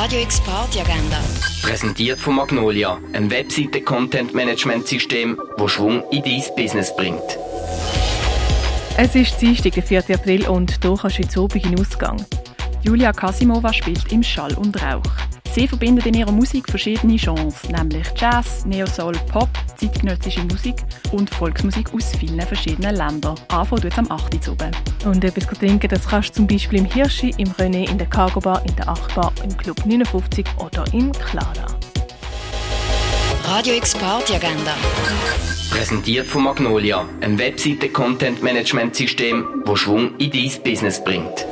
Radio X Party Agenda. Präsentiert von Magnolia, einem Webseite-Content-Management-System, das Schwung in dein Business bringt. Es ist Dienstag, der 4. April und hier kannst du jetzt oben in Ausgang. Julia Kasimova spielt im Schall und Rauch. Sie verbindet in ihrer Musik verschiedene Genres, nämlich Jazz, Neo-Soul, Pop, zeitgenössische Musik und Volksmusik aus vielen verschiedenen Ländern. Anfang tut am 8. Uhr oben. Und etwas trinken, das kannst du zum Beispiel im Hirschi, im René, in der Cargo Bar, in der Achbar, im Club 59 oder im Clara. Radio X Party Agenda. Präsentiert von Magnolia, einem Webseite-Content-Management-System, das Schwung in dein Business bringt.